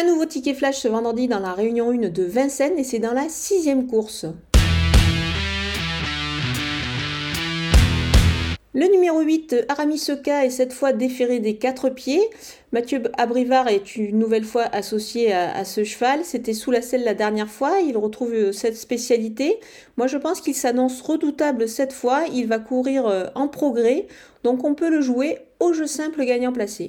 Un nouveau ticket flash ce vendredi dans la réunion 1 de Vincennes et c'est dans la sixième course. Le numéro 8, Aramis Soka, est cette fois déféré des quatre pieds. Mathieu Abrivard est une nouvelle fois associé à, ce cheval. C'était sous la selle la dernière fois. Il retrouve euh, cette spécialité. Moi, je pense qu'il s'annonce redoutable cette fois. Il va courir euh, en progrès. Donc, on peut le jouer au jeu simple gagnant placé.